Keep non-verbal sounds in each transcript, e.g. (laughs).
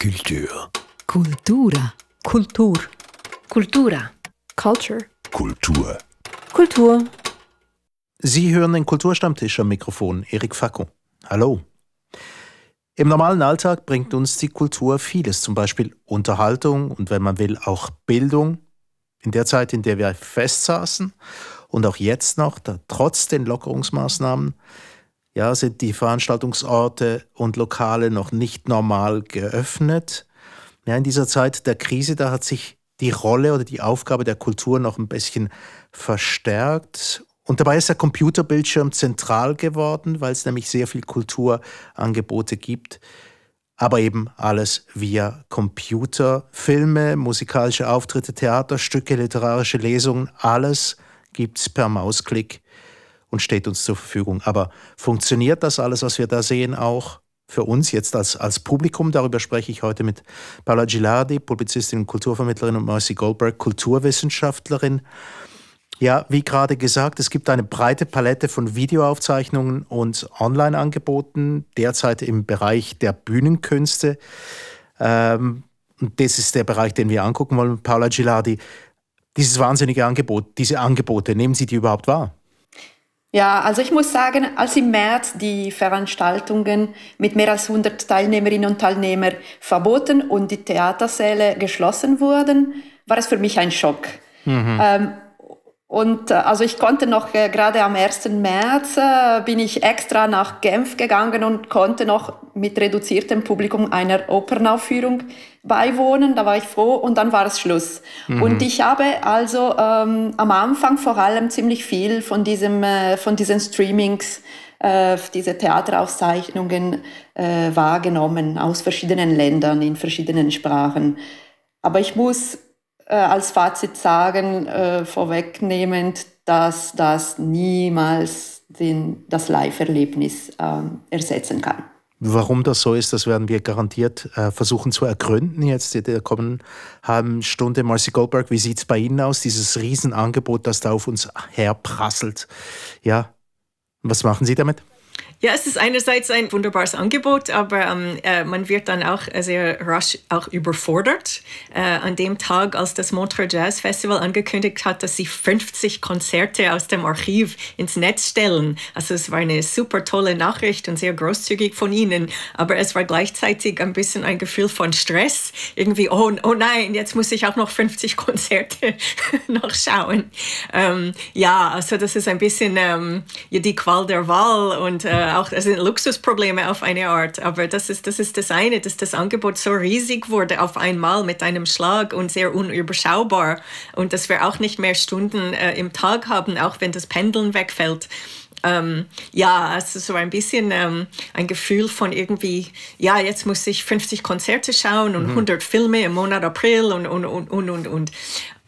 Kultur. Kultura. Kultur. Kultura. Culture. Kultur. Kultur. Sie hören den Kulturstammtisch am Mikrofon, Erik Facko. Hallo. Im normalen Alltag bringt uns die Kultur vieles, zum Beispiel Unterhaltung und wenn man will auch Bildung. In der Zeit, in der wir festsaßen und auch jetzt noch, da, trotz den Lockerungsmaßnahmen, ja, sind die Veranstaltungsorte und Lokale noch nicht normal geöffnet. Ja, in dieser Zeit der Krise, da hat sich die Rolle oder die Aufgabe der Kultur noch ein bisschen verstärkt. Und dabei ist der Computerbildschirm zentral geworden, weil es nämlich sehr viel Kulturangebote gibt. Aber eben alles via Computer, Filme, musikalische Auftritte, Theaterstücke, literarische Lesungen, alles gibt es per Mausklick und steht uns zur Verfügung. Aber funktioniert das alles, was wir da sehen, auch für uns jetzt als, als Publikum? Darüber spreche ich heute mit Paula Gilardi, Publizistin und Kulturvermittlerin und Marcy Goldberg, Kulturwissenschaftlerin. Ja, wie gerade gesagt, es gibt eine breite Palette von Videoaufzeichnungen und Online-Angeboten, derzeit im Bereich der Bühnenkünste. Ähm, das ist der Bereich, den wir angucken wollen. Paula Gilardi, dieses wahnsinnige Angebot, diese Angebote, nehmen Sie die überhaupt wahr? Ja, also ich muss sagen, als im März die Veranstaltungen mit mehr als 100 Teilnehmerinnen und Teilnehmern verboten und die Theatersäle geschlossen wurden, war es für mich ein Schock. Mhm. Ähm, und äh, also ich konnte noch äh, gerade am 1. März äh, bin ich extra nach Genf gegangen und konnte noch mit reduziertem Publikum einer Opernaufführung beiwohnen. Da war ich froh und dann war es Schluss. Mhm. Und ich habe also ähm, am Anfang vor allem ziemlich viel von diesem äh, von diesen Streamings äh, diese Theaterauszeichnungen äh, wahrgenommen aus verschiedenen Ländern in verschiedenen Sprachen. Aber ich muss äh, als Fazit sagen, äh, vorwegnehmend, dass das niemals den, das Live-Erlebnis äh, ersetzen kann. Warum das so ist, das werden wir garantiert äh, versuchen zu ergründen jetzt in der kommenden halben Stunde. Marcy Goldberg, wie sieht es bei Ihnen aus, dieses Riesenangebot, das da auf uns herprasselt? Ja, was machen Sie damit? Ja, es ist einerseits ein wunderbares Angebot, aber ähm, äh, man wird dann auch sehr rasch auch überfordert. Äh, an dem Tag, als das Montreux Jazz Festival angekündigt hat, dass sie 50 Konzerte aus dem Archiv ins Netz stellen. Also es war eine super tolle Nachricht und sehr großzügig von ihnen, aber es war gleichzeitig ein bisschen ein Gefühl von Stress. Irgendwie, oh, oh nein, jetzt muss ich auch noch 50 Konzerte (laughs) nachschauen. Ähm, ja, also das ist ein bisschen ähm, die Qual der Wahl und äh, auch, das sind Luxusprobleme auf eine Art, aber das ist, das ist das eine, dass das Angebot so riesig wurde auf einmal mit einem Schlag und sehr unüberschaubar und dass wir auch nicht mehr Stunden äh, im Tag haben, auch wenn das Pendeln wegfällt. Ähm, ja, also so ein bisschen ähm, ein Gefühl von irgendwie, ja, jetzt muss ich 50 Konzerte schauen und mhm. 100 Filme im Monat April und, und, und, und, und.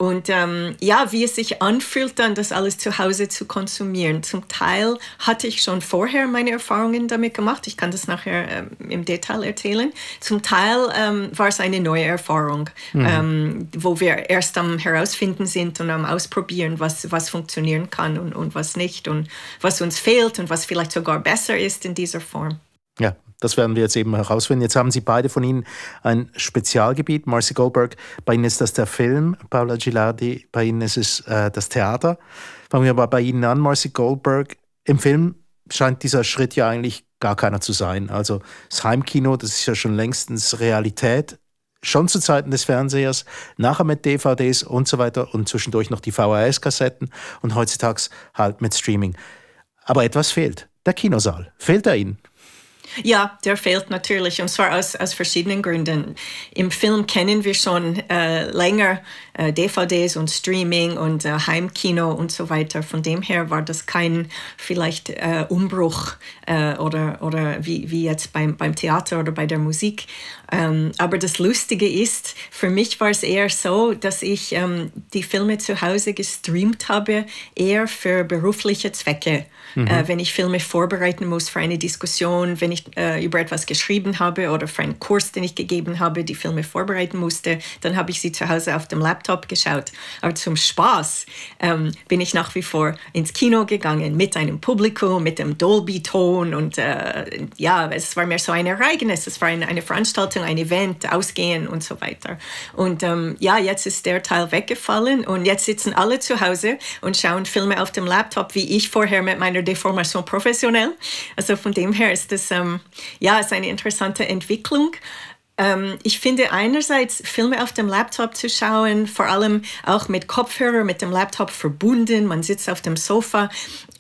Und. Ähm, ja, wie es sich anfühlt, dann das alles zu Hause zu konsumieren. Zum Teil hatte ich schon vorher meine Erfahrungen damit gemacht. Ich kann das nachher ähm, im Detail erzählen. Zum Teil ähm, war es eine neue Erfahrung, mhm. Ähm, wo wir erst am herausfinden sind und am ausprobieren, was, was funktionieren kann und, und was nicht und was uns fehlt und was vielleicht sogar besser ist in dieser Form. Ja, das werden wir jetzt eben herausfinden. Jetzt haben Sie beide von Ihnen ein Spezialgebiet. Marcy Goldberg, bei Ihnen ist das der Film. Paula Gilardi, bei Ihnen ist es äh, das Theater. Fangen wir aber bei Ihnen an, Marcy Goldberg. Im Film scheint dieser Schritt ja eigentlich gar keiner zu sein. Also das Heimkino, das ist ja schon längstens Realität. Schon zu Zeiten des Fernsehers, nachher mit DVDs und so weiter und zwischendurch noch die VHS-Kassetten und heutzutage halt mit Streaming. Aber etwas fehlt. Der Kinosaal. Fehlt er Ihnen? Ja, der fehlt natürlich und zwar aus, aus verschiedenen Gründen. Im Film kennen wir schon äh, länger äh, DVDs und Streaming und äh, Heimkino und so weiter. Von dem her war das kein vielleicht äh, Umbruch äh, oder, oder wie, wie jetzt beim, beim Theater oder bei der Musik. Ähm, aber das Lustige ist, für mich war es eher so, dass ich ähm, die Filme zu Hause gestreamt habe, eher für berufliche Zwecke. Mhm. Äh, wenn ich Filme vorbereiten muss für eine Diskussion, wenn ich ich äh, über etwas geschrieben habe oder für einen Kurs, den ich gegeben habe, die Filme vorbereiten musste, dann habe ich sie zu Hause auf dem Laptop geschaut. Aber zum Spaß ähm, bin ich nach wie vor ins Kino gegangen mit einem Publikum, mit dem Dolby-Ton und äh, ja, es war mehr so ein Ereignis, es war eine, eine Veranstaltung, ein Event, Ausgehen und so weiter. Und ähm, ja, jetzt ist der Teil weggefallen und jetzt sitzen alle zu Hause und schauen Filme auf dem Laptop, wie ich vorher mit meiner Deformation professionell. Also von dem her ist das ähm, ja ist eine interessante Entwicklung. Ähm, ich finde einerseits Filme auf dem Laptop zu schauen, vor allem auch mit Kopfhörer, mit dem Laptop verbunden. Man sitzt auf dem Sofa.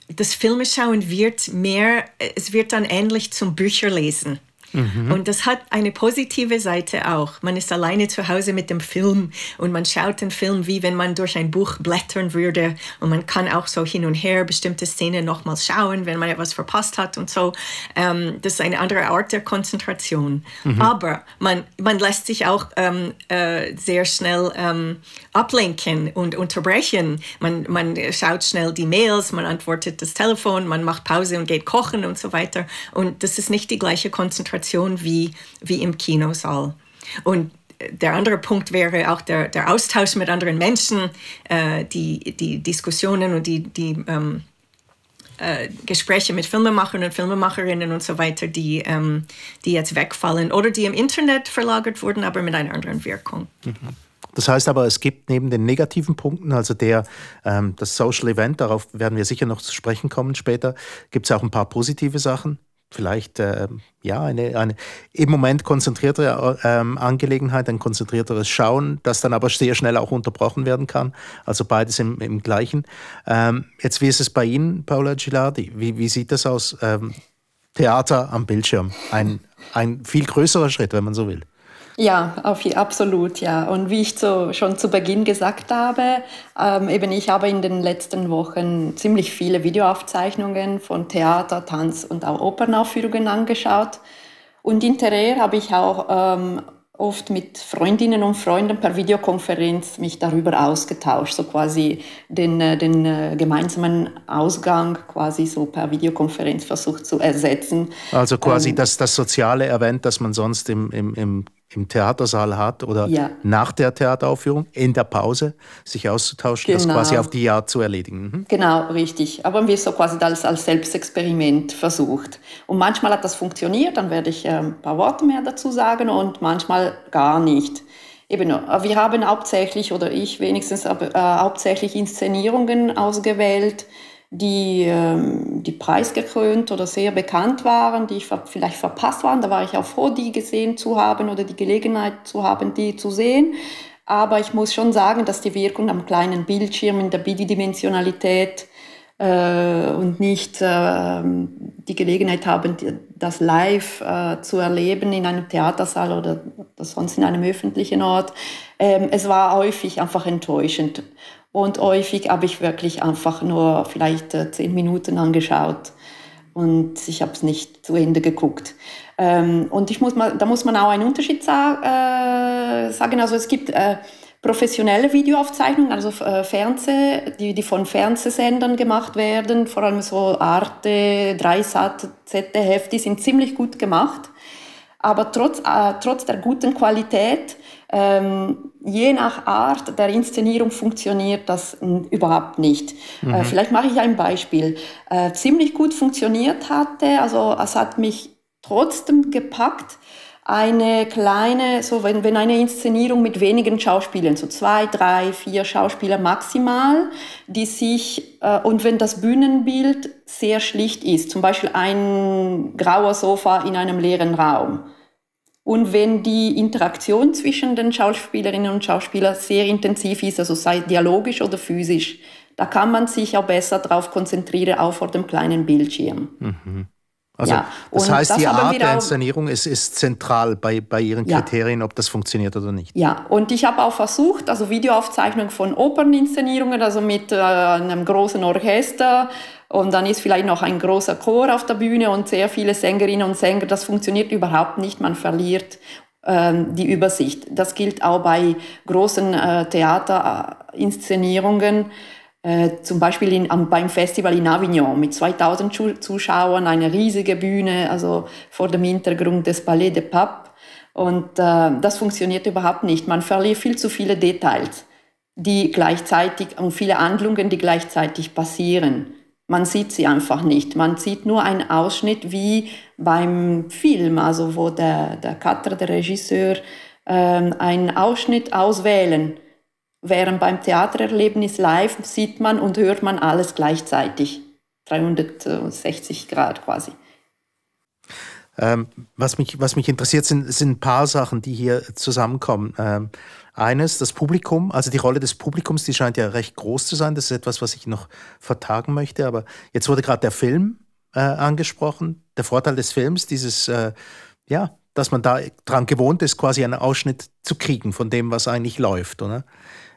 Das Filmeschauen wird mehr, es wird dann ähnlich zum Bücherlesen. Mhm. Und das hat eine positive Seite auch. Man ist alleine zu Hause mit dem Film und man schaut den Film, wie wenn man durch ein Buch blättern würde. Und man kann auch so hin und her bestimmte Szenen nochmal schauen, wenn man etwas verpasst hat und so. Ähm, das ist eine andere Art der Konzentration. Mhm. Aber man, man lässt sich auch ähm, äh, sehr schnell ähm, ablenken und unterbrechen. Man, man schaut schnell die Mails, man antwortet das Telefon, man macht Pause und geht kochen und so weiter. Und das ist nicht die gleiche Konzentration Kommunikation wie, wie im Kinosaal. Und der andere Punkt wäre auch der, der Austausch mit anderen Menschen, äh, die, die Diskussionen und die, die ähm, äh, Gespräche mit Filmemachern und Filmemacherinnen und so weiter, die, ähm, die jetzt wegfallen oder die im Internet verlagert wurden, aber mit einer anderen Wirkung. Mhm. Das heißt aber, es gibt neben den negativen Punkten, also der, ähm, das Social Event, darauf werden wir sicher noch zu sprechen kommen später, gibt es auch ein paar positive Sachen vielleicht äh, ja eine, eine im Moment konzentriertere ähm, Angelegenheit, ein konzentrierteres Schauen, das dann aber sehr schnell auch unterbrochen werden kann. Also beides im, im gleichen. Ähm, jetzt, wie ist es bei Ihnen, Paula Gilardi? Wie, wie sieht das aus? Ähm, Theater am Bildschirm. Ein, ein viel größerer Schritt, wenn man so will. Ja, auf, absolut, ja. Und wie ich zu, schon zu Beginn gesagt habe, ähm, eben ich habe in den letzten Wochen ziemlich viele Videoaufzeichnungen von Theater, Tanz und auch Opernaufführungen angeschaut. Und hinterher habe ich auch ähm, oft mit Freundinnen und Freunden per Videokonferenz mich darüber ausgetauscht, so quasi den, äh, den äh, gemeinsamen Ausgang quasi so per Videokonferenz versucht zu ersetzen. Also quasi ähm, das, das soziale Event, das man sonst im, im, im im Theatersaal hat oder ja. nach der Theateraufführung, in der Pause, sich auszutauschen, genau. das quasi auf die Art zu erledigen. Mhm. Genau, richtig. Aber wir so quasi das als Selbstexperiment versucht. Und manchmal hat das funktioniert, dann werde ich ein paar Worte mehr dazu sagen und manchmal gar nicht. Eben, äh, wir haben hauptsächlich, oder ich wenigstens, äh, hauptsächlich Inszenierungen ausgewählt, die, ähm, die preisgekrönt oder sehr bekannt waren, die vielleicht verpasst waren. Da war ich auch froh, die gesehen zu haben oder die Gelegenheit zu haben, die zu sehen. Aber ich muss schon sagen, dass die Wirkung am kleinen Bildschirm in der Bidimensionalität äh, und nicht äh, die Gelegenheit haben, das live äh, zu erleben in einem Theatersaal oder sonst in einem öffentlichen Ort. Ähm, es war häufig einfach enttäuschend. Und häufig habe ich wirklich einfach nur vielleicht äh, zehn Minuten angeschaut und ich habe es nicht zu Ende geguckt. Ähm, und ich muss mal, da muss man auch einen Unterschied äh, sagen. Also es gibt äh, professionelle Videoaufzeichnungen, also Fernseh, die, die von Fernsehsendern gemacht werden, vor allem so Arte, Dreisat, ZDF, die sind ziemlich gut gemacht. Aber trotz, trotz der guten Qualität ähm, je nach Art der Inszenierung funktioniert das überhaupt nicht. Äh, mhm. Äh, vielleicht mache ich ein Beispiel. Äh, ziemlich gut funktioniert hatte, also es hat mich trotzdem gepackt, eine kleine, so wenn, wenn eine Inszenierung mit wenigen Schauspielern, so zwei, drei, vier Schauspieler maximal, die sich, äh, und wenn das Bühnenbild sehr schlicht ist, zum Beispiel ein grauer Sofa in einem leeren Raum, und wenn die Interaktion zwischen den Schauspielerinnen und Schauspielern sehr intensiv ist, also sei dialogisch oder physisch, da kann man sich auch besser darauf konzentrieren, auch vor dem kleinen Bildschirm. Mhm. Also, ja. das heißt, das die Art der Inszenierung ist, ist zentral bei, bei Ihren Kriterien, ja. ob das funktioniert oder nicht. Ja, und ich habe auch versucht, also Videoaufzeichnung von Operninszenierungen, also mit äh, einem großen Orchester und dann ist vielleicht noch ein großer Chor auf der Bühne und sehr viele Sängerinnen und Sänger. Das funktioniert überhaupt nicht. Man verliert ähm, die Übersicht. Das gilt auch bei großen äh, Theaterinszenierungen. Äh, zum Beispiel in, am, beim Festival in Avignon mit 2000 Zuschauern, eine riesige Bühne, also vor dem Hintergrund des Palais de Pape. Und äh, das funktioniert überhaupt nicht. Man verliert viel zu viele Details, die gleichzeitig und viele Handlungen, die gleichzeitig passieren. Man sieht sie einfach nicht. Man sieht nur einen Ausschnitt wie beim Film, also wo der, der Cutter, der Regisseur, äh, einen Ausschnitt auswählen Während beim Theatererlebnis live sieht man und hört man alles gleichzeitig. 360 Grad quasi. Ähm, was, mich, was mich interessiert, sind, sind ein paar Sachen, die hier zusammenkommen. Ähm, eines, das Publikum, also die Rolle des Publikums, die scheint ja recht groß zu sein. Das ist etwas, was ich noch vertagen möchte. Aber jetzt wurde gerade der Film äh, angesprochen. Der Vorteil des Films, dieses, äh, ja, dass man da dran gewohnt ist, quasi einen Ausschnitt zu kriegen von dem, was eigentlich läuft, oder?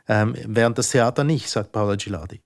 ähm, während das Theater nicht, sagt Paula Gilardi.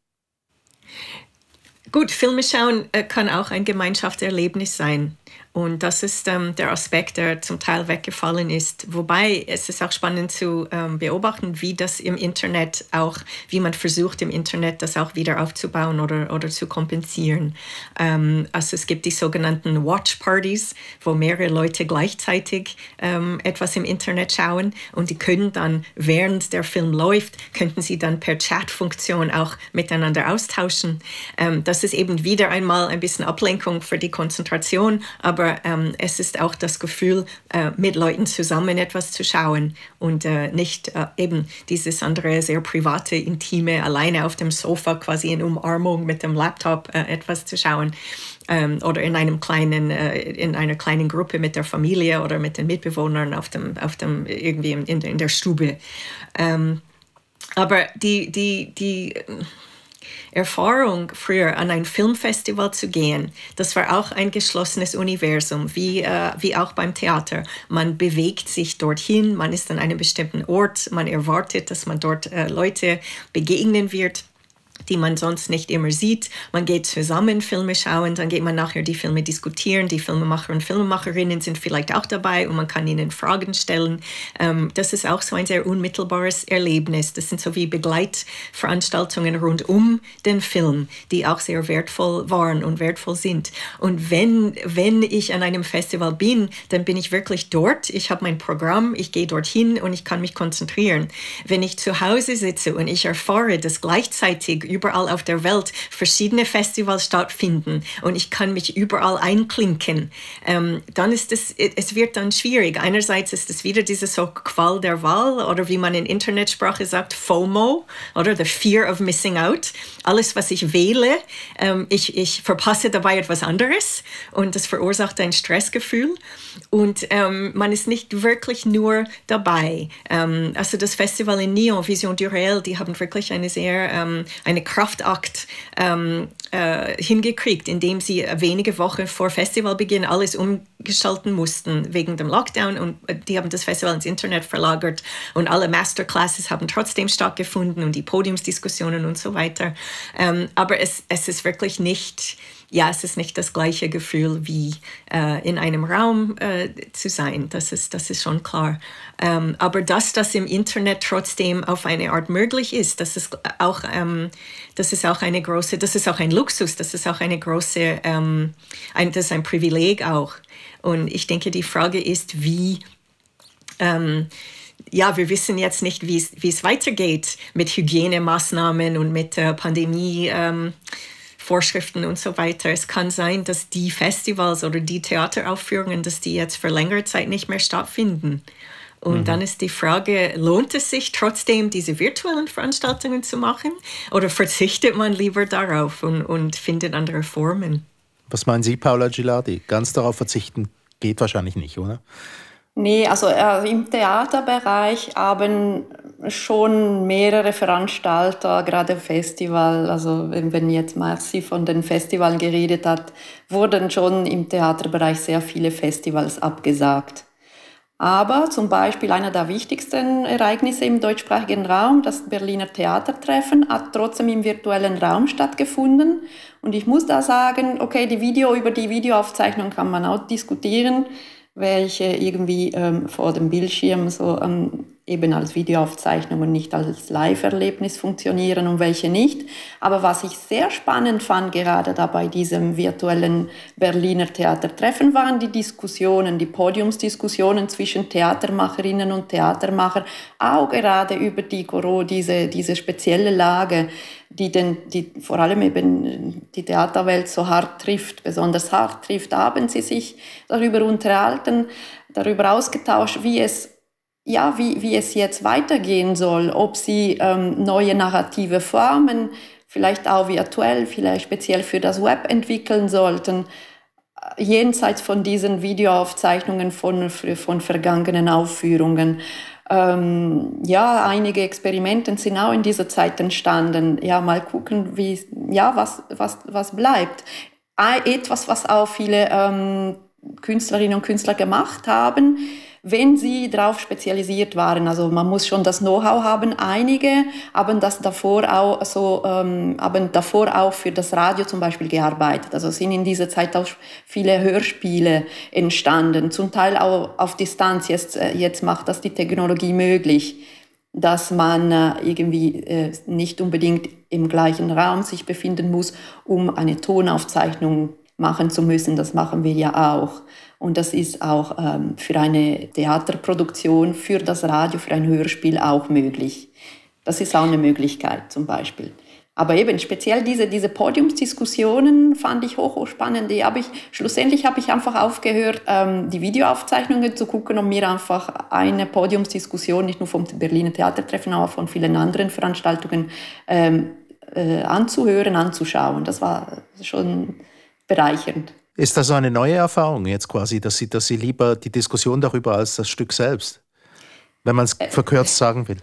Gut, Filme schauen äh, kann auch ein Gemeinschaftserlebnis sein. Und das ist ähm, der Aspekt, der zum Teil weggefallen ist. Wobei es ist auch spannend zu ähm, beobachten, wie das im Internet auch, wie man versucht im Internet das auch wieder aufzubauen oder, oder zu kompensieren. Ähm, also es gibt die sogenannten Watch Parties, wo mehrere Leute gleichzeitig ähm, etwas im Internet schauen und die können dann, während der Film läuft, könnten sie dann per Chat-Funktion auch miteinander austauschen. Ähm, das ist eben wieder einmal ein bisschen Ablenkung für die Konzentration, aber aber ähm, es ist auch das Gefühl, äh, mit Leuten zusammen etwas zu schauen und äh, nicht äh, eben dieses andere sehr private, intime, alleine auf dem Sofa quasi in Umarmung mit dem Laptop äh, etwas zu schauen. Ähm, oder in einem kleinen, äh, in einer kleinen Gruppe mit der Familie oder mit den Mitbewohnern auf dem, auf dem irgendwie in, in der Stube. Ähm, aber die, die, die Erfahrung, früher an ein Filmfestival zu gehen, das war auch ein geschlossenes Universum, wie, äh, wie auch beim Theater. Man bewegt sich dorthin, man ist an einem bestimmten Ort, man erwartet, dass man dort äh, Leute begegnen wird die man sonst nicht immer sieht. Man geht zusammen Filme schauen, dann geht man nachher die Filme diskutieren. Die Filmemacher und Filmemacherinnen sind vielleicht auch dabei und man kann ihnen Fragen stellen. Ähm, das ist auch so ein sehr unmittelbares Erlebnis. Das sind so wie Begleitveranstaltungen rund um den Film, die auch sehr wertvoll waren und wertvoll sind. Und wenn, wenn ich an einem Festival bin, dann bin ich wirklich dort. Ich habe mein Programm, ich gehe dorthin und ich kann mich konzentrieren. Wenn ich zu Hause sitze und ich erfahre, dass gleichzeitig überall auf der Welt verschiedene Festivals stattfinden und ich kann mich überall einklinken, ähm, dann ist es, es wird dann schwierig. Einerseits ist es wieder diese so Qual der Wahl oder wie man in Internetsprache sagt, FOMO oder the fear of missing out. Alles, was ich wähle, ähm, ich, ich verpasse dabei etwas anderes und das verursacht ein Stressgefühl und ähm, man ist nicht wirklich nur dabei. Ähm, also das Festival in Nyon, Vision du Réel, die haben wirklich eine sehr, ähm, eine Kraftakt ähm, äh, hingekriegt, indem sie wenige Wochen vor Festivalbeginn alles umgestalten mussten wegen dem Lockdown und äh, die haben das Festival ins Internet verlagert und alle Masterclasses haben trotzdem stattgefunden und die Podiumsdiskussionen und so weiter. Ähm, aber es, es ist wirklich nicht ja, es ist nicht das gleiche Gefühl wie äh, in einem Raum äh, zu sein. Das ist, das ist schon klar. Ähm, aber dass das im Internet trotzdem auf eine Art möglich ist, das ist auch, ähm, das ist auch eine große, das ist auch ein Luxus, das ist auch eine große, ähm, ein, das ist ein Privileg auch. Und ich denke, die Frage ist, wie ähm, ja, wir wissen jetzt nicht, wie es weitergeht mit Hygienemaßnahmen und mit der Pandemie. Ähm, Vorschriften und so weiter. Es kann sein, dass die Festivals oder die Theateraufführungen, dass die jetzt für längere Zeit nicht mehr stattfinden. Und mhm. dann ist die Frage, lohnt es sich trotzdem, diese virtuellen Veranstaltungen zu machen oder verzichtet man lieber darauf und, und findet andere Formen? Was meinen Sie, Paula Gilardi? Ganz darauf verzichten geht wahrscheinlich nicht, oder? Nee, also äh, im Theaterbereich haben schon mehrere Veranstalter, gerade Festival, also wenn, wenn jetzt Marci von den Festivals geredet hat, wurden schon im Theaterbereich sehr viele Festivals abgesagt. Aber zum Beispiel einer der wichtigsten Ereignisse im deutschsprachigen Raum, das Berliner Theatertreffen, hat trotzdem im virtuellen Raum stattgefunden. Und ich muss da sagen, okay, die Video über die Videoaufzeichnung kann man auch diskutieren, welche irgendwie ähm, vor dem Bildschirm so ähm, eben als Videoaufzeichnung und nicht als Live-Erlebnis funktionieren und welche nicht. Aber was ich sehr spannend fand, gerade da bei diesem virtuellen Berliner Theatertreffen, waren die Diskussionen, die Podiumsdiskussionen zwischen Theatermacherinnen und Theatermacher, auch gerade über die, diese, diese spezielle Lage, die, den, die vor allem eben die Theaterwelt so hart trifft, besonders hart trifft, haben sie sich darüber unterhalten, darüber ausgetauscht, wie es ja, wie, wie es jetzt weitergehen soll, ob sie ähm, neue narrative Formen, vielleicht auch virtuell, vielleicht speziell für das Web entwickeln sollten, äh, jenseits von diesen Videoaufzeichnungen von, von vergangenen Aufführungen. Ähm, ja, einige Experimente sind auch in dieser Zeit entstanden. Ja, mal gucken, wie, ja, was, was, was bleibt. Etwas, was auch viele ähm, Künstlerinnen und Künstler gemacht haben, wenn sie darauf spezialisiert waren. Also man muss schon das Know-how haben. Einige haben das davor auch so, ähm, haben davor auch für das Radio zum Beispiel gearbeitet. Also sind in dieser Zeit auch viele Hörspiele entstanden, zum Teil auch auf Distanz. Jetzt, äh, jetzt macht das die Technologie möglich dass man äh, irgendwie äh, nicht unbedingt im gleichen Raum sich befinden muss, um eine Tonaufzeichnung machen zu müssen. Das machen wir ja auch. Und das ist auch ähm, für eine Theaterproduktion, für das Radio, für ein Hörspiel auch möglich. Das ist auch eine Möglichkeit zum Beispiel. Aber eben speziell diese, diese Podiumsdiskussionen fand ich hoch, hoch spannend. Die habe ich, schlussendlich habe ich einfach aufgehört, ähm, die Videoaufzeichnungen zu gucken und mir einfach eine Podiumsdiskussion, nicht nur vom Berliner Theatertreffen, aber von vielen anderen Veranstaltungen ähm, äh, anzuhören, anzuschauen. Das war schon bereichernd. Ist das eine neue Erfahrung jetzt quasi, dass Sie, dass Sie lieber die Diskussion darüber als das Stück selbst, wenn man es äh, verkürzt sagen will?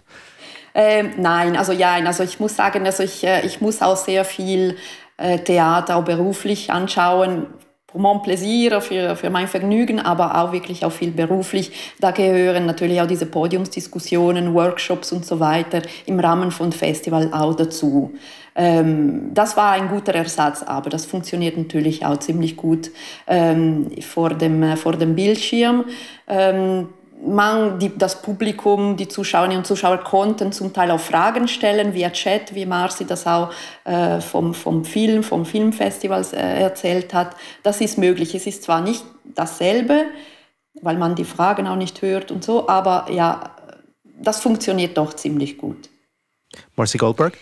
Ähm, nein, also ja, also ich muss sagen, also ich, äh, ich muss auch sehr viel äh, Theater auch beruflich anschauen, pour mon plaisir, für, für mein Vergnügen, aber auch wirklich auch viel beruflich. Da gehören natürlich auch diese Podiumsdiskussionen, Workshops und so weiter im Rahmen von Festival auch dazu. Ähm, das war ein guter Ersatz, aber das funktioniert natürlich auch ziemlich gut ähm, vor, dem, äh, vor dem Bildschirm. Ähm, man, die, das Publikum, die Zuschauerinnen und Zuschauer konnten zum Teil auch Fragen stellen via Chat, wie Marci das auch äh, vom, vom Film, vom Filmfestival äh, erzählt hat. Das ist möglich. Es ist zwar nicht dasselbe, weil man die Fragen auch nicht hört und so, aber ja, das funktioniert doch ziemlich gut. Marci Goldberg?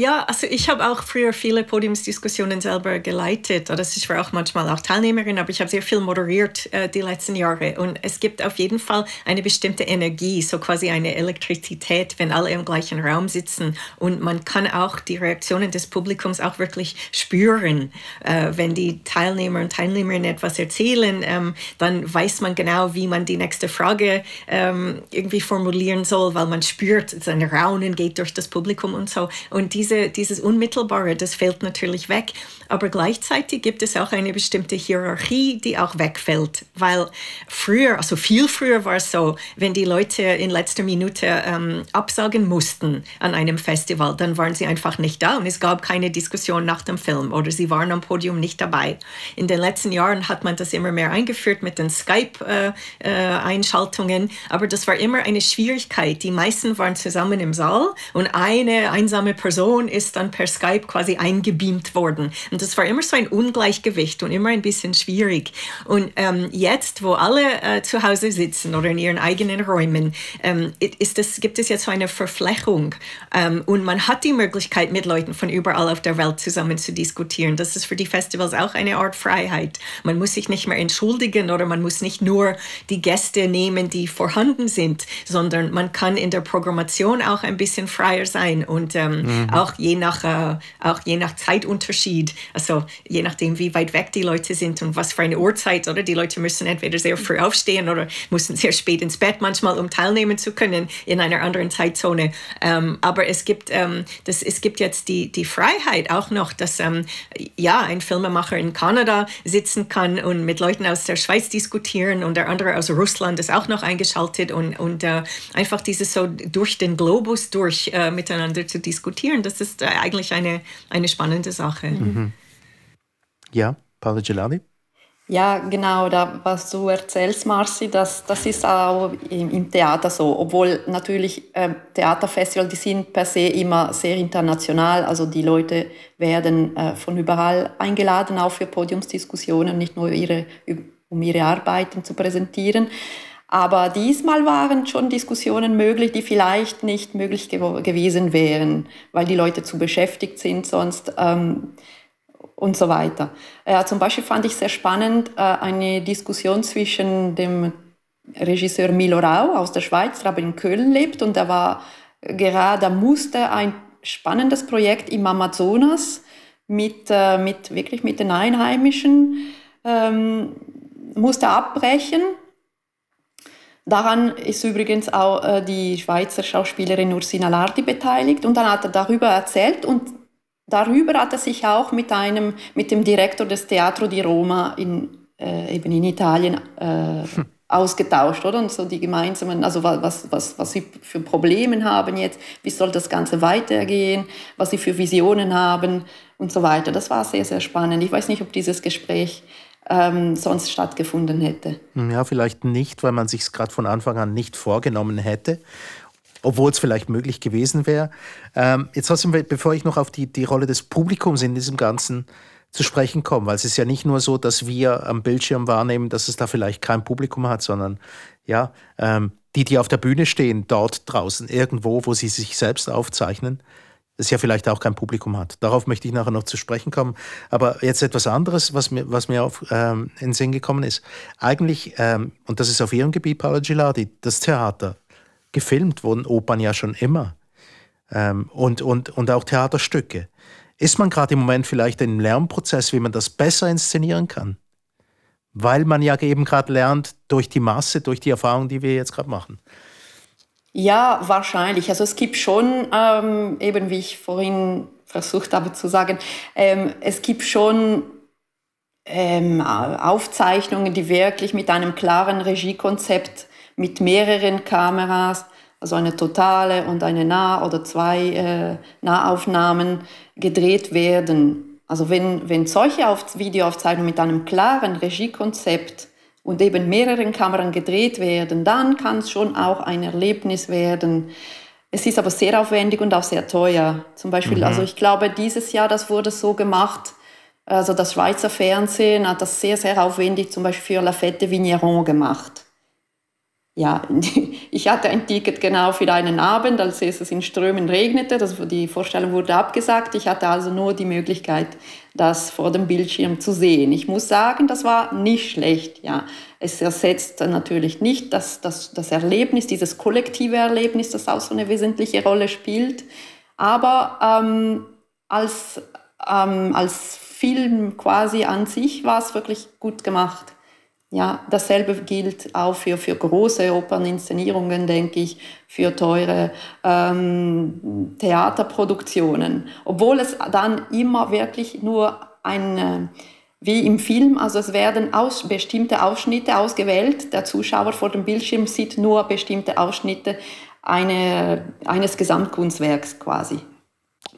Ja, also ich habe auch früher viele Podiumsdiskussionen selber geleitet. Oder ich war auch manchmal auch Teilnehmerin, aber ich habe sehr viel moderiert äh, die letzten Jahre. Und es gibt auf jeden Fall eine bestimmte Energie, so quasi eine Elektrizität, wenn alle im gleichen Raum sitzen. Und man kann auch die Reaktionen des Publikums auch wirklich spüren. Äh, wenn die Teilnehmer und Teilnehmerinnen etwas erzählen, ähm, dann weiß man genau, wie man die nächste Frage ähm, irgendwie formulieren soll, weil man spürt, sein Raunen geht durch das Publikum und so. Und die diese, dieses Unmittelbare, das fällt natürlich weg. Aber gleichzeitig gibt es auch eine bestimmte Hierarchie, die auch wegfällt. Weil früher, also viel früher war es so, wenn die Leute in letzter Minute ähm, absagen mussten an einem Festival, dann waren sie einfach nicht da und es gab keine Diskussion nach dem Film oder sie waren am Podium nicht dabei. In den letzten Jahren hat man das immer mehr eingeführt mit den Skype-Einschaltungen, äh, äh, aber das war immer eine Schwierigkeit. Die meisten waren zusammen im Saal und eine einsame Person ist dann per Skype quasi eingebeamt worden. Und das war immer so ein Ungleichgewicht und immer ein bisschen schwierig. Und ähm, jetzt, wo alle äh, zu Hause sitzen oder in ihren eigenen Räumen, ähm, ist das, gibt es jetzt so eine Verflechung. Ähm, und man hat die Möglichkeit, mit Leuten von überall auf der Welt zusammen zu diskutieren. Das ist für die Festivals auch eine Art Freiheit. Man muss sich nicht mehr entschuldigen oder man muss nicht nur die Gäste nehmen, die vorhanden sind, sondern man kann in der Programmation auch ein bisschen freier sein und ähm, mhm auch je nach, äh, auch je nach Zeitunterschied, also je nachdem, wie weit weg die Leute sind und was für eine Uhrzeit, oder? Die Leute müssen entweder sehr früh aufstehen oder müssen sehr spät ins Bett manchmal, um teilnehmen zu können in einer anderen Zeitzone. Ähm, aber es gibt, ähm, das, es gibt jetzt die, die Freiheit auch noch, dass ähm, ja, ein Filmemacher in Kanada sitzen kann und mit Leuten aus der Schweiz diskutieren und der andere aus Russland ist auch noch eingeschaltet und, und äh, einfach dieses so durch den Globus durch äh, miteinander zu diskutieren das ist äh, eigentlich eine, eine spannende Sache. Mhm. Ja, Paolo Geladi? Ja, genau, da, was du erzählst, Marci, das, das ist auch im, im Theater so. Obwohl natürlich äh, Theaterfestival, die sind per se immer sehr international. Also die Leute werden äh, von überall eingeladen, auch für Podiumsdiskussionen, nicht nur ihre, um ihre Arbeiten zu präsentieren. Aber diesmal waren schon Diskussionen möglich, die vielleicht nicht möglich gew gewesen wären, weil die Leute zu beschäftigt sind sonst ähm, und so weiter. Äh, zum Beispiel fand ich sehr spannend äh, eine Diskussion zwischen dem Regisseur Milo Rau aus der Schweiz, der aber in Köln lebt und er war gerade, musste ein spannendes Projekt im Amazonas mit, äh, mit wirklich mit den Einheimischen ähm, musste abbrechen Daran ist übrigens auch äh, die Schweizer Schauspielerin Ursina Lardi beteiligt und dann hat er darüber erzählt und darüber hat er sich auch mit einem, mit dem Direktor des Teatro di Roma in, äh, eben in Italien äh, hm. ausgetauscht, oder? Und so die gemeinsamen, also was, was, was sie für Probleme haben jetzt, wie soll das Ganze weitergehen, was sie für Visionen haben und so weiter. Das war sehr, sehr spannend. Ich weiß nicht, ob dieses Gespräch ähm, sonst stattgefunden hätte. Ja, vielleicht nicht, weil man sich es gerade von Anfang an nicht vorgenommen hätte, obwohl es vielleicht möglich gewesen wäre. Ähm, jetzt du, bevor ich noch auf die, die Rolle des Publikums in diesem Ganzen zu sprechen komme, weil es ist ja nicht nur so, dass wir am Bildschirm wahrnehmen, dass es da vielleicht kein Publikum hat, sondern ja, ähm, die, die auf der Bühne stehen, dort draußen, irgendwo, wo sie sich selbst aufzeichnen, das ja vielleicht auch kein Publikum hat. Darauf möchte ich nachher noch zu sprechen kommen. Aber jetzt etwas anderes, was mir, was mir auf, ähm, in den Sinn gekommen ist. Eigentlich, ähm, und das ist auf Ihrem Gebiet, Paolo Gilardi, das Theater. Gefilmt wurden Opern ja schon immer. Ähm, und, und, und auch Theaterstücke. Ist man gerade im Moment vielleicht im Lernprozess, wie man das besser inszenieren kann? Weil man ja eben gerade lernt durch die Masse, durch die Erfahrung, die wir jetzt gerade machen. Ja, wahrscheinlich. Also es gibt schon, ähm, eben wie ich vorhin versucht habe zu sagen, ähm, es gibt schon ähm, Aufzeichnungen, die wirklich mit einem klaren Regiekonzept, mit mehreren Kameras, also eine totale und eine Nah- oder zwei äh, Nahaufnahmen gedreht werden. Also wenn, wenn solche Auf Videoaufzeichnungen mit einem klaren Regiekonzept und eben mehreren Kameran gedreht werden, dann kann es schon auch ein Erlebnis werden. Es ist aber sehr aufwendig und auch sehr teuer. Zum Beispiel, mhm. also ich glaube, dieses Jahr, das wurde so gemacht, also das Schweizer Fernsehen hat das sehr, sehr aufwendig zum Beispiel für La Fête Vigneron gemacht ja, (laughs) ich hatte ein Ticket genau für einen Abend, als es in Strömen regnete. Das, die Vorstellung wurde abgesagt. Ich hatte also nur die Möglichkeit, das vor dem Bildschirm zu sehen. Ich muss sagen, das war nicht schlecht. Ja. Es ersetzt natürlich nicht das, das, das Erlebnis, dieses kollektive Erlebnis, das auch so eine wesentliche Rolle spielt. Aber ähm, als, ähm, als Film quasi an sich war es wirklich gut gemacht. Ja, dasselbe gilt auch für, für große Operninszenierungen, denke ich, für teure ähm, Theaterproduktionen. Obwohl es dann immer wirklich nur ein, äh, wie im Film, also es werden aus, bestimmte Ausschnitte ausgewählt. Der Zuschauer vor dem Bildschirm sieht nur bestimmte Ausschnitte eine, eines Gesamtkunstwerks quasi.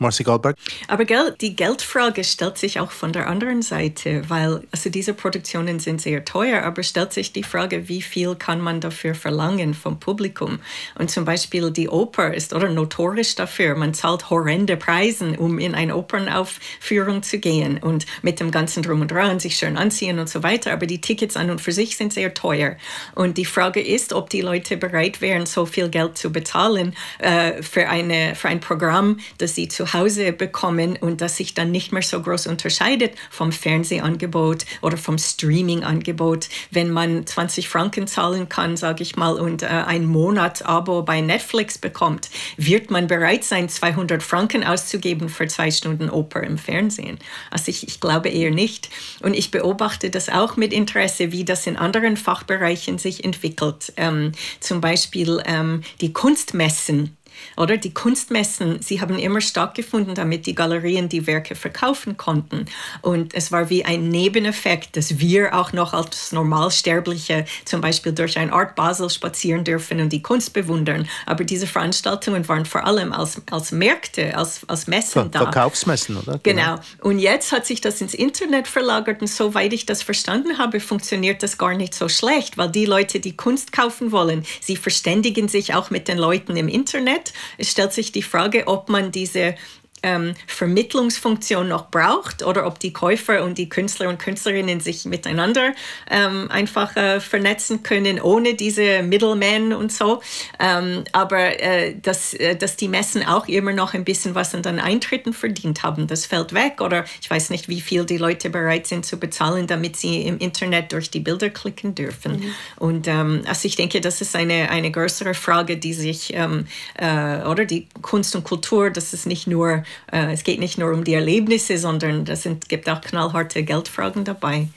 Marci Goldberg. Aber gell, die Geldfrage stellt sich auch von der anderen Seite, weil also diese Produktionen sind sehr teuer, aber stellt sich die Frage, wie viel kann man dafür verlangen vom Publikum? Und zum Beispiel die Oper ist oder notorisch dafür, man zahlt horrende Preise, um in eine Opernaufführung zu gehen und mit dem ganzen Drum und Dran sich schön anziehen und so weiter. Aber die Tickets an und für sich sind sehr teuer. Und die Frage ist, ob die Leute bereit wären, so viel Geld zu bezahlen äh, für, eine, für ein Programm, das sie zu Hause bekommen und das sich dann nicht mehr so groß unterscheidet vom Fernsehangebot oder vom Streamingangebot. Wenn man 20 Franken zahlen kann, sage ich mal, und äh, ein Monat Abo bei Netflix bekommt, wird man bereit sein, 200 Franken auszugeben für zwei Stunden Oper im Fernsehen. Also ich, ich glaube eher nicht. Und ich beobachte das auch mit Interesse, wie das in anderen Fachbereichen sich entwickelt. Ähm, zum Beispiel ähm, die Kunstmessen Oder die Kunstmessen, sie haben immer stattgefunden, damit die Galerien die Werke verkaufen konnten. Und es war wie ein Nebeneffekt, dass wir auch noch als Normalsterbliche zum Beispiel durch ein Art Basel spazieren dürfen und die Kunst bewundern. Aber diese Veranstaltungen waren vor allem als, als Märkte, als, als Messen Ver da. Verkaufsmessen, oder? Genau. genau. Und jetzt hat sich das ins Internet verlagert und soweit ich das verstanden habe, funktioniert das gar nicht so schlecht, weil die Leute, die Kunst kaufen wollen, sie verständigen sich auch mit den Leuten im Internet. Es stellt sich die Frage, ob man diese ähm, Vermittlungsfunktion noch braucht oder ob die Käufer und die Künstler und Künstlerinnen sich miteinander ähm, einfach äh, vernetzen können, ohne diese Middlemen und so. Ähm, aber äh, dass, äh, dass die Messen auch immer noch ein bisschen was an den Eintritten verdient haben, das fällt weg. Oder ich weiß nicht, wie viel die Leute bereit sind zu bezahlen, damit sie im Internet durch die Bilder klicken dürfen. Mhm. Und ähm, also ich denke, das ist eine, eine größere Frage, die sich, ähm, äh, oder die Kunst und Kultur, das ist nicht nur äh, es geht nicht nur um die Erlebnisse, sondern es gibt auch knallharte Geldfragen dabei.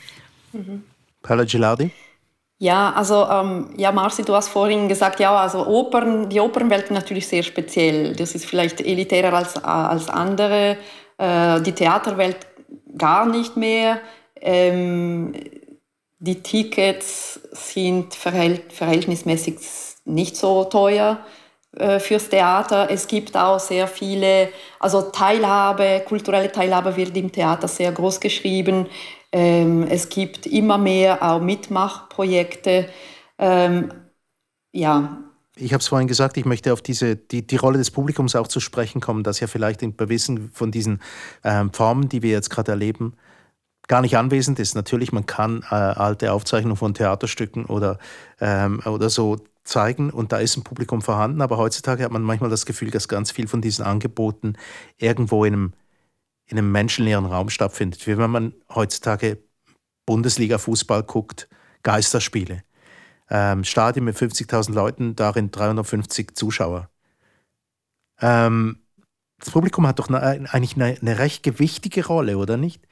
Mhm. Paula Gilardi? Ja, also ähm, ja, Marci, du hast vorhin gesagt, ja, also Opern, die Opernwelt ist natürlich sehr speziell. Das ist vielleicht elitärer als, als andere. Äh, die Theaterwelt gar nicht mehr. Ähm, die Tickets sind verhält, verhältnismäßig nicht so teuer. Äh, fürs Theater. Es gibt auch sehr viele, also Teilhabe, kulturelle Teilhabe wird im Theater sehr groß geschrieben. Ähm, es gibt immer mehr auch Mitmachprojekte. Ähm, ja. Ich habe es vorhin gesagt, ich möchte auf diese, die, die Rolle des Publikums auch zu sprechen kommen, das ja vielleicht im Bewissen von diesen ähm, Formen, die wir jetzt gerade erleben, gar nicht anwesend ist. Natürlich, man kann äh, alte Aufzeichnungen von Theaterstücken oder, ähm, oder so zeigen und da ist ein Publikum vorhanden, aber heutzutage hat man manchmal das Gefühl, dass ganz viel von diesen Angeboten irgendwo in einem, in einem menschenleeren Raum stattfindet. Wie wenn man heutzutage Bundesliga-Fußball guckt, Geisterspiele. Ähm, Stadion mit 50.000 Leuten, darin 350 Zuschauer. Ähm, das Publikum hat doch eine, eigentlich eine, eine recht gewichtige Rolle, oder nicht?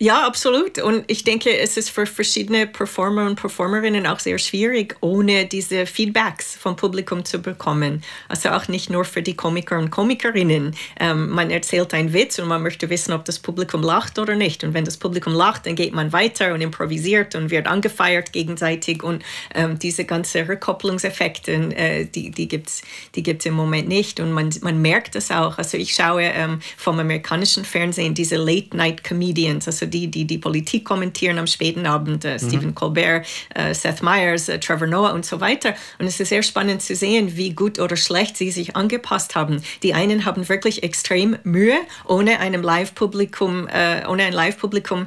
Ja, absolut. Und ich denke, es ist für verschiedene Performer und Performerinnen auch sehr schwierig, ohne diese Feedbacks vom Publikum zu bekommen. Also auch nicht nur für die Komiker und Komikerinnen. Ähm, man erzählt einen Witz und man möchte wissen, ob das Publikum lacht oder nicht. Und wenn das Publikum lacht, dann geht man weiter und improvisiert und wird angefeiert gegenseitig. Und ähm, diese ganzen Rückkopplungseffekte, äh, die, die gibt es die gibt's im Moment nicht. Und man, man merkt das auch. Also ich schaue ähm, vom amerikanischen Fernsehen diese Late-Night-Comedians, also die, die die Politik kommentieren am späten Abend, äh, mhm. Stephen Colbert, äh, Seth Meyers, äh, Trevor Noah und so weiter. Und es ist sehr spannend zu sehen, wie gut oder schlecht sie sich angepasst haben. Die einen haben wirklich extrem Mühe, ohne einem Live-Publikum, ohne ein Live-Publikum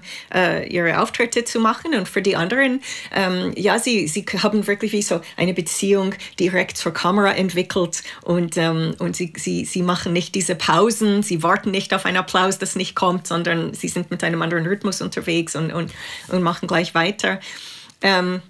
ihre Auftritte zu machen. Und für die anderen, ähm, ja, sie, sie haben wirklich wie so eine Beziehung direkt zur Kamera entwickelt und, ähm, und sie, sie, sie machen nicht diese Pausen, sie warten nicht auf einen Applaus, das nicht kommt, sondern sie sind mit einem anderen Rhythmus unterwegs und, und, und machen gleich weiter. Ähm,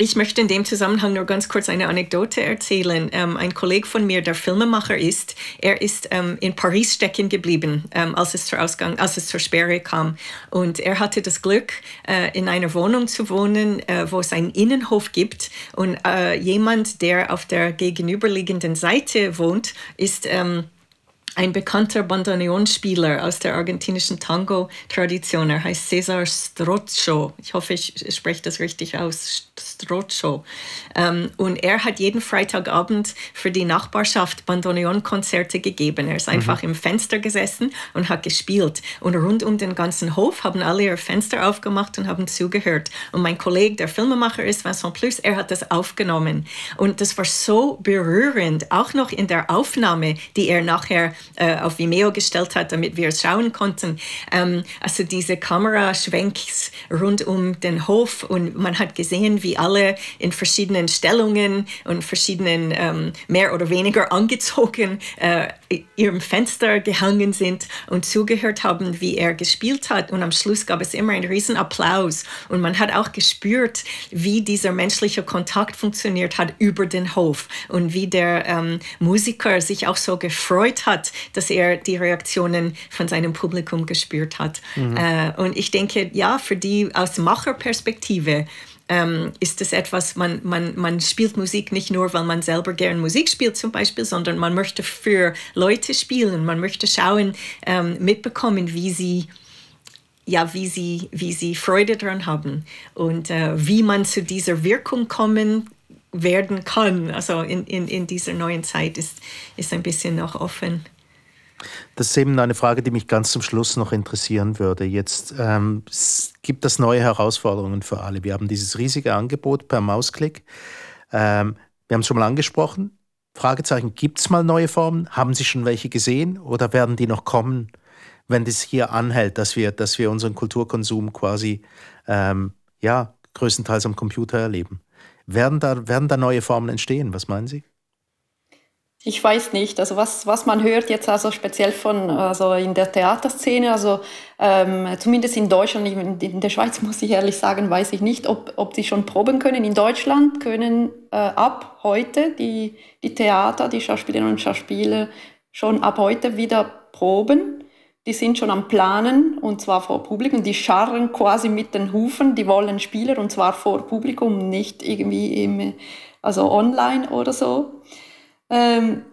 ich möchte in dem Zusammenhang nur ganz kurz eine Anekdote erzählen. Ähm, ein Kollege von mir, der Filmemacher ist, er ist ähm, in Paris stecken geblieben, ähm, als, es zur Ausgang, als es zur Sperre kam. Und er hatte das Glück, äh, in einer Wohnung zu wohnen, äh, wo es einen Innenhof gibt. Und äh, jemand, der auf der gegenüberliegenden Seite wohnt, ist ähm, ein bekannter Bandoneonspieler aus der argentinischen Tango-Tradition. Er heißt Cesar Strozzo. Ich hoffe, ich spreche das richtig aus. Strozzo. Ähm, und er hat jeden Freitagabend für die Nachbarschaft Bandoneon-Konzerte gegeben. Er ist mhm. einfach mhm. im Fenster gesessen und hat gespielt. Und rund um den ganzen Hof haben alle ihr Fenster aufgemacht und haben zugehört. Und mein Kollege, der Filmemacher ist, Vincent Plus, er hat das aufgenommen. Und das war so berührend, auch noch in der Aufnahme, die er nachher äh, auf Vimeo gestellt hat, damit wir es schauen konnten. Ähm, also diese Kameraschwenks rund um den Hof und man hat gesehen, wie alle in verschiedenen Stellungen und verschiedenen ähm, mehr oder weniger angezogen äh, ihrem Fenster gehangen sind und zugehört haben, wie er gespielt hat. Und am Schluss gab es immer einen riesen Applaus. Und man hat auch gespürt, wie dieser menschliche Kontakt funktioniert hat über den Hof und wie der ähm, Musiker sich auch so gefreut hat, dass er die Reaktionen von seinem Publikum gespürt hat. Mhm. Äh, und ich denke, ja, für die aus Macherperspektive ähm, ist es etwas, man, man, man spielt Musik nicht nur, weil man selber gern Musik spielt zum Beispiel, sondern man möchte für Leute spielen, man möchte schauen, ähm, mitbekommen, wie sie ja, wie sie, wie sie Freude daran haben und äh, wie man zu dieser Wirkung kommen werden kann. Also in, in, in dieser neuen Zeit ist, ist ein bisschen noch offen. Das ist eben eine Frage, die mich ganz zum Schluss noch interessieren würde. Jetzt ähm, gibt es neue Herausforderungen für alle. Wir haben dieses riesige Angebot per Mausklick. Ähm, wir haben es schon mal angesprochen. Fragezeichen, gibt es mal neue Formen? Haben Sie schon welche gesehen oder werden die noch kommen, wenn das hier anhält, dass wir, dass wir unseren Kulturkonsum quasi ähm, ja, größtenteils am Computer erleben? Werden da, werden da neue Formen entstehen? Was meinen Sie? Ich weiß nicht, also was, was man hört jetzt also speziell von, also in der Theaterszene, also ähm, zumindest in Deutschland, in, in, der Schweiz (laughs) muss ich ehrlich sagen, weiß ich nicht, ob, ob die schon proben können. In Deutschland können äh, ab heute die, die Theater, die Schauspielerinnen und Schauspieler schon ab heute wieder proben. Die sind schon am Planen und zwar vor Publikum. Die scharren quasi mit den Hufen, die wollen Spieler und zwar vor Publikum, nicht irgendwie im, also online oder so. Ähm,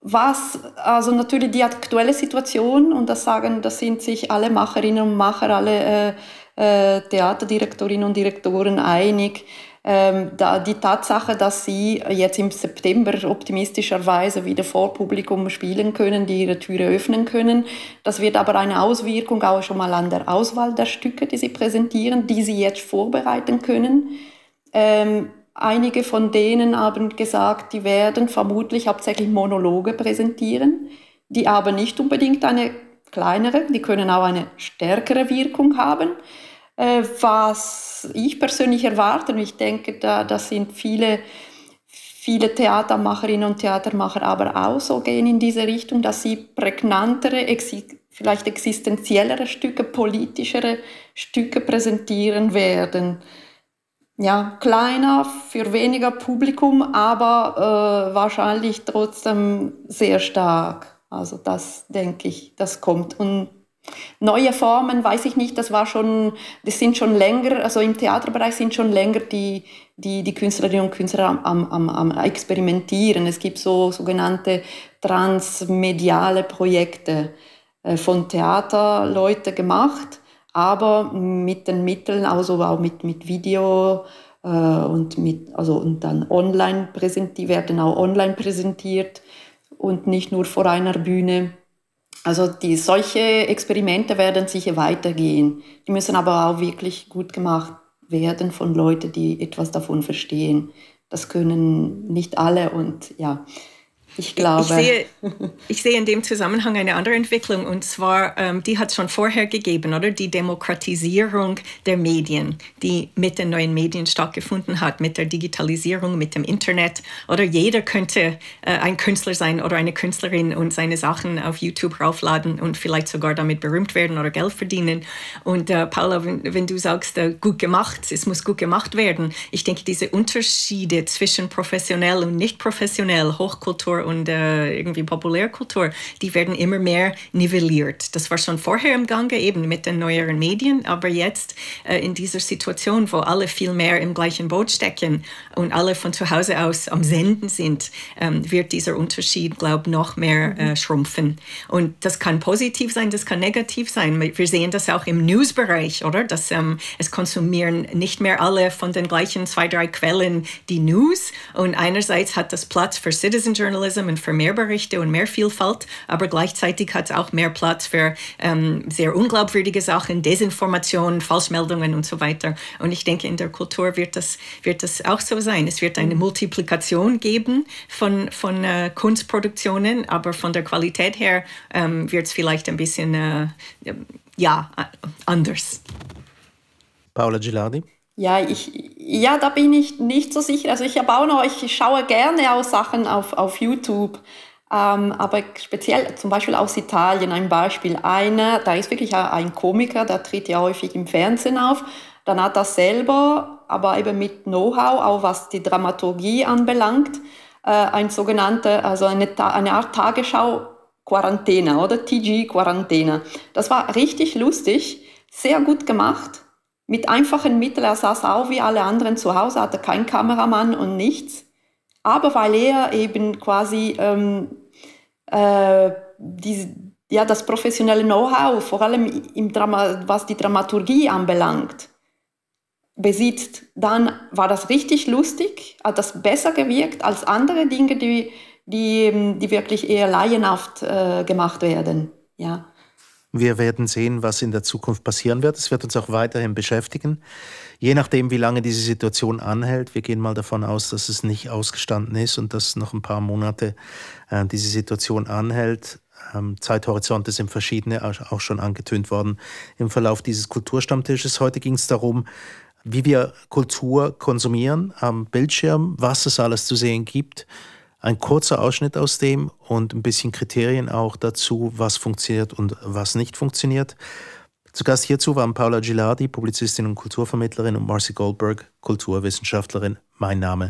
was, also natürlich die aktuelle Situation, und das sagen, das sind sich alle Macherinnen und Macher, alle äh, äh, Theaterdirektorinnen und Direktoren einig, ähm, da, die Tatsache, dass sie jetzt im September optimistischerweise wieder vor Publikum spielen können, die ihre Türe öffnen können, das wird aber eine Auswirkung auch schon mal an der Auswahl der Stücke, die sie präsentieren, die sie jetzt vorbereiten können. Ähm, Einige von denen haben gesagt, die werden vermutlich hauptsächlich Monologe präsentieren, die aber nicht unbedingt eine kleinere, die können auch eine stärkere Wirkung haben. Äh, was ich persönlich erwarte, und ich denke, da, das sind viele, viele Theatermacherinnen und Theatermacher aber auch so gehen in diese Richtung, dass sie prägnantere, vielleicht existenziellere Stücke, politischere Stücke präsentieren werden ja, kleiner, für weniger Publikum, aber äh, wahrscheinlich trotzdem sehr stark. Also das denke ich, das kommt. Und neue Formen, weiß ich nicht, das war schon, das sind schon länger, also im Theaterbereich sind schon länger die, die, die Künstlerinnen und Künstler am, am, am Experimentieren. Es gibt so sogenannte transmediale Projekte äh, von Theaterleuten gemacht aber mit den Mitteln, also auch mit, mit Video äh, und, mit, also, und dann online präsentiert, werden auch online präsentiert und nicht nur vor einer Bühne. Also die, solche Experimente werden sicher weitergehen. Die müssen aber auch wirklich gut gemacht werden von Leuten, die etwas davon verstehen. Das können nicht alle und ja, ich glaube. Ich sehe, ich sehe in dem Zusammenhang eine andere Entwicklung und zwar, ähm, die hat es schon vorher gegeben, oder? Die Demokratisierung der Medien, die mit den neuen Medien stattgefunden hat, mit der Digitalisierung, mit dem Internet. Oder jeder könnte äh, ein Künstler sein oder eine Künstlerin und seine Sachen auf YouTube raufladen und vielleicht sogar damit berühmt werden oder Geld verdienen. Und äh, Paula, wenn, wenn, du sagst, äh, gut gemacht, es muss gut gemacht werden, ich denke, diese Unterschiede zwischen professionell und nicht professionell, Hochkultur und äh, irgendwie Populärkultur, die werden immer mehr nivelliert. Das war schon vorher im Gange, eben mit den neueren Medien, aber jetzt äh, in dieser Situation, wo alle viel mehr im gleichen Boot stecken und alle von zu Hause aus am Senden sind, ähm, wird dieser Unterschied, glaube ich, noch mehr äh, schrumpfen. Und das kann positiv sein, das kann negativ sein. Wir sehen das auch im News-Bereich, oder? Dass ähm, es konsumieren nicht mehr alle von den gleichen zwei, drei Quellen die News. Und einerseits hat das Platz für Citizen Journalism Und für mehr Berichte und mehr Vielfalt, aber gleichzeitig hat es auch mehr Platz für ähm, sehr unglaubwürdige Sachen, Desinformation, Falschmeldungen und so weiter. Und ich denke, in der Kultur wird das, wird das auch so sein. Es wird eine mhm. Multiplikation geben von, von äh, Kunstproduktionen, aber von der Qualität her ähm, wird es vielleicht ein bisschen äh, ja, anders. Paola Gilardi? Ja, ich, ja, da bin ich nicht so sicher. Also ich habe auch noch, ich schaue gerne auch Sachen auf, auf YouTube, ähm, aber speziell zum Beispiel aus Italien ein Beispiel. Einer, da ist wirklich ein Komiker, der tritt ja häufig im Fernsehen auf. Dann hat er selber, aber eben mit Know-how, auch was die Dramaturgie anbelangt, äh, ein sogenannte, also eine, eine Art Tagesschau Quarantäne oder TG Quarantäne. Das war richtig lustig, sehr gut gemacht mit einfachen Mitteln. Er saß auch wie alle anderen zu Hause, hatte keinen Kameramann und nichts. Aber weil er eben quasi ähm, äh, die, ja, das professionelle Know-how, vor allem im Drama, was die Dramaturgie anbelangt, besitzt, dann war das richtig lustig, hat das besser gewirkt als andere Dinge, die, die, die wirklich eher laienhaft äh, gemacht werden. Ja. Wir werden sehen, was in der Zukunft passieren wird. Es wird uns auch weiterhin beschäftigen. Je nachdem, wie lange diese Situation anhält. Wir gehen mal davon aus, dass es nicht ausgestanden ist und dass noch ein paar Monate äh, diese Situation anhält. Ähm, Zeithorizonte sind verschiedene, auch schon angetönt worden im Verlauf dieses Kulturstammtisches. Heute ging es darum, wie wir Kultur konsumieren am Bildschirm, was es alles zu sehen gibt ein kurzer Ausschnitt aus dem und ein bisschen Kriterien auch dazu, was funktioniert und was nicht funktioniert. Zu Gast hierzu waren Paula Gilardi, Publizistin und Kulturvermittlerin und Marcy Goldberg, Kulturwissenschaftlerin. Mein Name